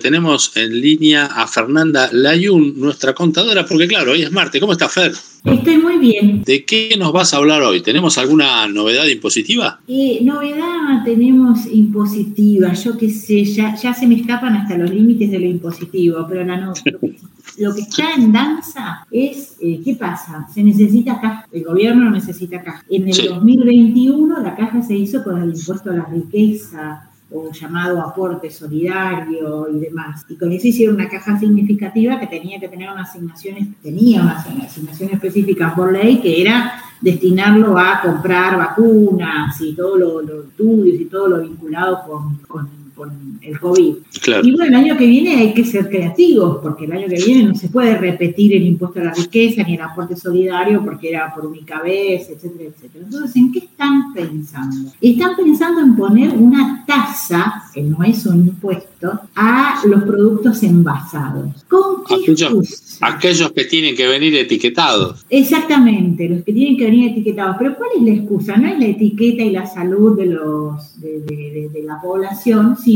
Tenemos en línea a Fernanda Layun, nuestra contadora, porque claro, hoy es martes. ¿Cómo está Fer? Estoy muy bien. ¿De qué nos vas a hablar hoy? ¿Tenemos alguna novedad impositiva? Eh, novedad tenemos impositiva, yo qué sé, ya, ya se me escapan hasta los límites de lo impositivo, pero la no, lo, que, está en danza es, eh, ¿qué pasa? Se necesita caja, el gobierno necesita caja. En el 2021 la caja se hizo con el impuesto a la riqueza, o llamado aporte solidario y demás. Y con eso hicieron una caja significativa que tenía que tener unas asignaciones, tenía unas asignaciones específicas por ley, que era destinarlo a comprar vacunas y todo lo, los estudios y todo lo vinculado con con el COVID. Y bueno, el año que viene hay que ser creativos, porque el año que viene no se puede repetir el impuesto a la riqueza ni el aporte solidario porque era por única vez, etcétera, etcétera. Entonces, ¿en qué están pensando? Están pensando en poner una tasa, que no es un impuesto, a los productos envasados. ¿Con qué aquellos, aquellos que tienen que venir etiquetados. Exactamente, los que tienen que venir etiquetados. Pero ¿cuál es la excusa? No es la etiqueta y la salud de, los, de, de la población, sino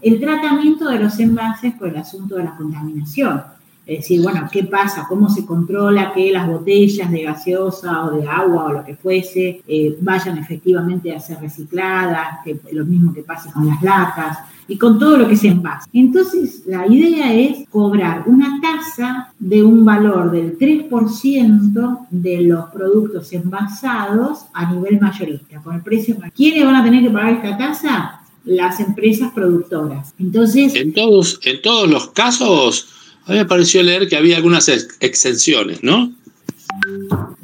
el tratamiento de los envases por el asunto de la contaminación. Es decir, bueno, ¿qué pasa? ¿Cómo se controla que las botellas de gaseosa o de agua o lo que fuese eh, vayan efectivamente a ser recicladas? Que, lo mismo que pasa con las latas y con todo lo que se envase. Entonces, la idea es cobrar una tasa de un valor del 3% de los productos envasados a nivel mayorista, con el precio. ¿Quiénes van a tener que pagar esta tasa? Las empresas productoras. Entonces... En todos, en todos los casos, a mí me pareció leer que había algunas exenciones, ¿no?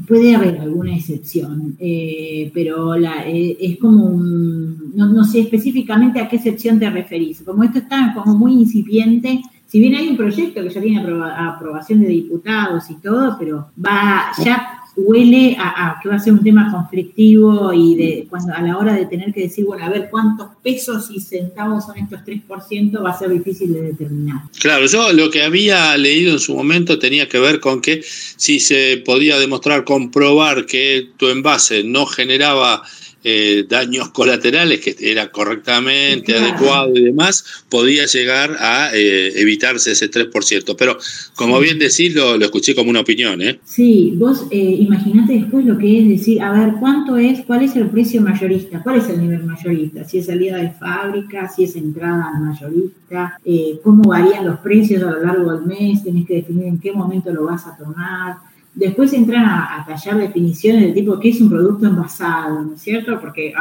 Puede haber alguna excepción, eh, pero la, eh, es como un, no, sé específicamente a qué excepción te referís. Como esto está como muy incipiente, si bien hay un proyecto que ya tiene aprobación de diputados y todo, pero va ya huele a, que va a ser un tema conflictivo y de cuando a la hora de tener que decir, bueno, a ver cuántos pesos y centavos son estos 3%, va a ser difícil de determinar. Claro, yo lo que había leído en su momento tenía que ver con que si se podía demostrar, comprobar que tu envase no generaba eh, daños colaterales, que era correctamente adecuado y demás, podía llegar a eh, evitarse ese 3%. Pero como bien decís, lo, escuché como una opinión. ¿eh? Sí, vos eh, imaginate después lo que es decir, a ver, ¿cuánto es, cuál es el precio mayorista? ¿Cuál es el nivel mayorista? Si es salida de fábrica, si es entrada al mayorista, cómo varían los precios a lo largo del mes, tenés que definir en qué momento lo vas a tomar Después entran a, tallar definiciones del tipo qué es un producto envasado, ¿no es cierto? Porque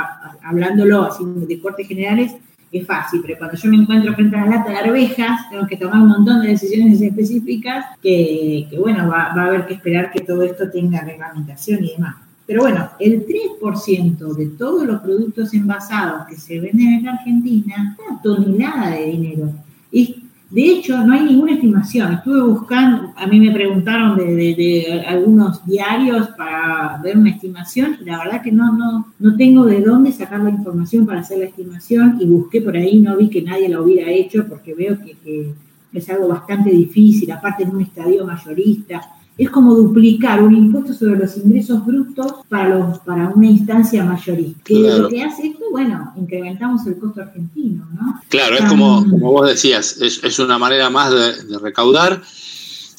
hablándolo así de cortes generales es fácil, pero cuando yo me encuentro frente a la lata de arvejas, tengo que tomar un montón de decisiones específicas que, bueno, va, a haber que esperar que todo esto tenga reglamentación y demás. Pero bueno, el 3% de todos los productos envasados que se venden en Argentina es una tonelada de dinero. Y de hecho, no hay ninguna estimación. Estuve buscando, a mí me preguntaron de, algunos diarios para ver una estimación y la verdad que no, no, no tengo de dónde sacar la información para hacer la estimación y busqué por ahí, no vi que nadie la hubiera hecho porque veo que, que es algo bastante difícil, aparte en un estadio mayorista es como duplicar un impuesto sobre los ingresos brutos para, los, para una instancia mayorista. Que lo que hace esto, bueno, incrementamos el costo argentino, ¿no? Claro, es como, como vos decías, es, es una manera más de, de recaudar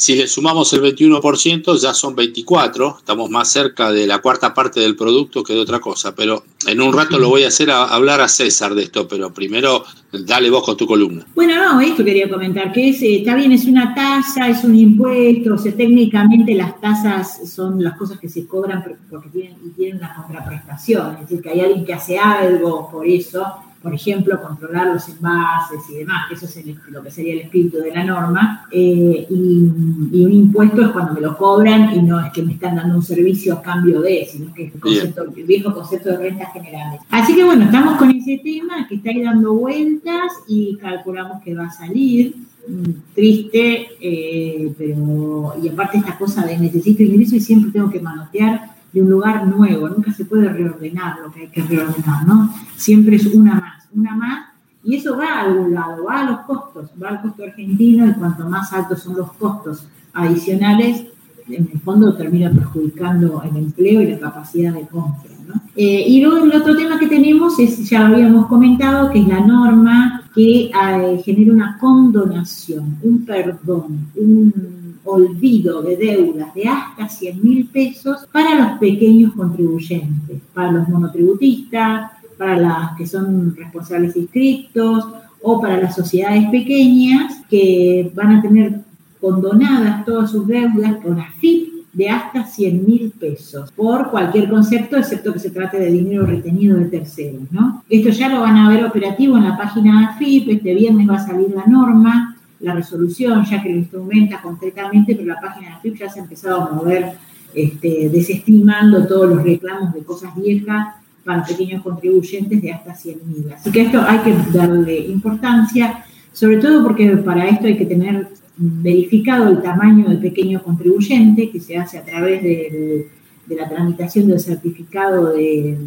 si le sumamos el 21%, ya son 24, estamos más cerca de la cuarta parte del producto que de otra cosa, pero en un rato lo voy a hacer a, hablar a César de esto, pero primero dale vos con tu columna. Bueno, no, esto quería comentar, que es, eh, está bien, es una tasa, es un impuesto, o sea, técnicamente las tasas son las cosas que se cobran porque tienen, tienen una contraprestación, es decir, que hay alguien que hace algo por eso, por ejemplo, controlar los envases y demás, que eso es lo que sería el espíritu de la norma, eh, y, un impuesto es cuando me lo cobran y no es que me están dando un servicio a cambio de, sino que es el, viejo concepto de rentas generales. Así que bueno, estamos con ese tema que está ahí dando vueltas y calculamos que va a salir mm, triste, eh, pero y aparte esta cosa de necesito ingreso y siempre tengo que manotear de un lugar nuevo, nunca se puede reordenar lo que hay que reordenar, ¿no? Siempre es una más, una más, y eso va a algún lado, va a los costos, va al costo argentino y cuanto más altos son los costos adicionales, en el fondo termina perjudicando el empleo y la capacidad de compra, Eh, y luego el otro tema que tenemos es, ya lo habíamos comentado, que es la norma que eh, genera una condonación, un perdón, un olvido de deudas de hasta 100 mil pesos para los pequeños contribuyentes, para los monotributistas, para las que son responsables inscriptos o para las sociedades pequeñas que van a tener condonadas todas sus deudas con AFIP de hasta 100 mil pesos por cualquier concepto, excepto que se trate de dinero retenido de terceros. ¿no? Esto ya lo van a ver operativo en la página de AFIP, este viernes va a salir la norma, la resolución, ya que lo instrumenta concretamente, pero la página de AFIP ya se ha empezado a mover este, desestimando todos los reclamos de cosas viejas para pequeños contribuyentes de hasta 100 mil. Así que esto hay que darle importancia, sobre todo porque para esto hay que tener verificado el tamaño del pequeño contribuyente, que se hace a través de la tramitación del certificado de,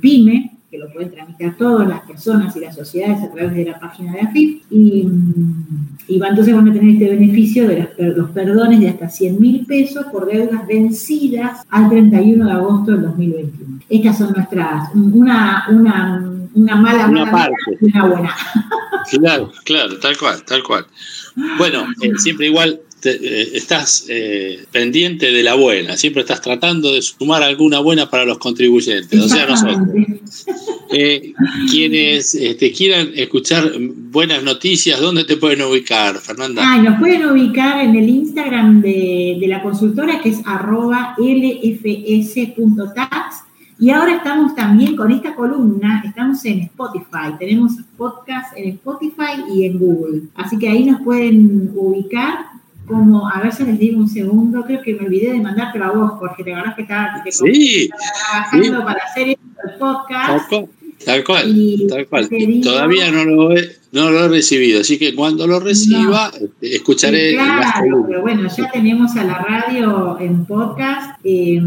PYME, que lo pueden tramitar todas las personas y las sociedades a través de la página de AFIP, y, y entonces van a tener este beneficio de los, perdones de hasta 100 mil pesos por deudas vencidas al 31 de agosto del 2021. Estas son nuestras, una, una, una mala, una parte. y una buena. Claro, claro, tal cual, tal cual. Bueno, eh, siempre igual eh, estás eh, pendiente de la buena, siempre estás tratando de sumar alguna buena para los contribuyentes, o sea, nosotros. quienes este, quieran escuchar buenas noticias, ¿dónde te pueden ubicar, Fernanda? Ah, nos pueden ubicar en el Instagram de, de la consultora que es arroba lfs.tax y ahora estamos también con esta columna, estamos en Spotify, tenemos podcast en Spotify y en Google. Así que ahí nos pueden ubicar como, a ver si les digo un segundo, creo que me olvidé de mandarte a vos, Jorge, te acuerdas que estaba, sí, trabajando para hacer el podcast. Tal cual, tal cual. Todavía no lo, he, no lo he recibido, así que cuando lo reciba, escucharé. claro, pero bueno, ya tenemos a la radio en podcast. Eh,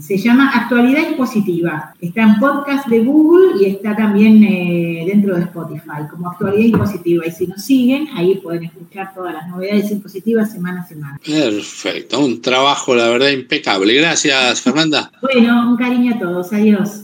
se llama Actualidad Impositiva. Está en podcast de Google y está también eh, dentro de Spotify, como Actualidad Impositiva. Y si nos siguen, ahí pueden escuchar todas las novedades impositivas semana a semana. Perfecto, un trabajo, la verdad, impecable. Gracias, Fernanda. bueno, un cariño a todos. Adiós.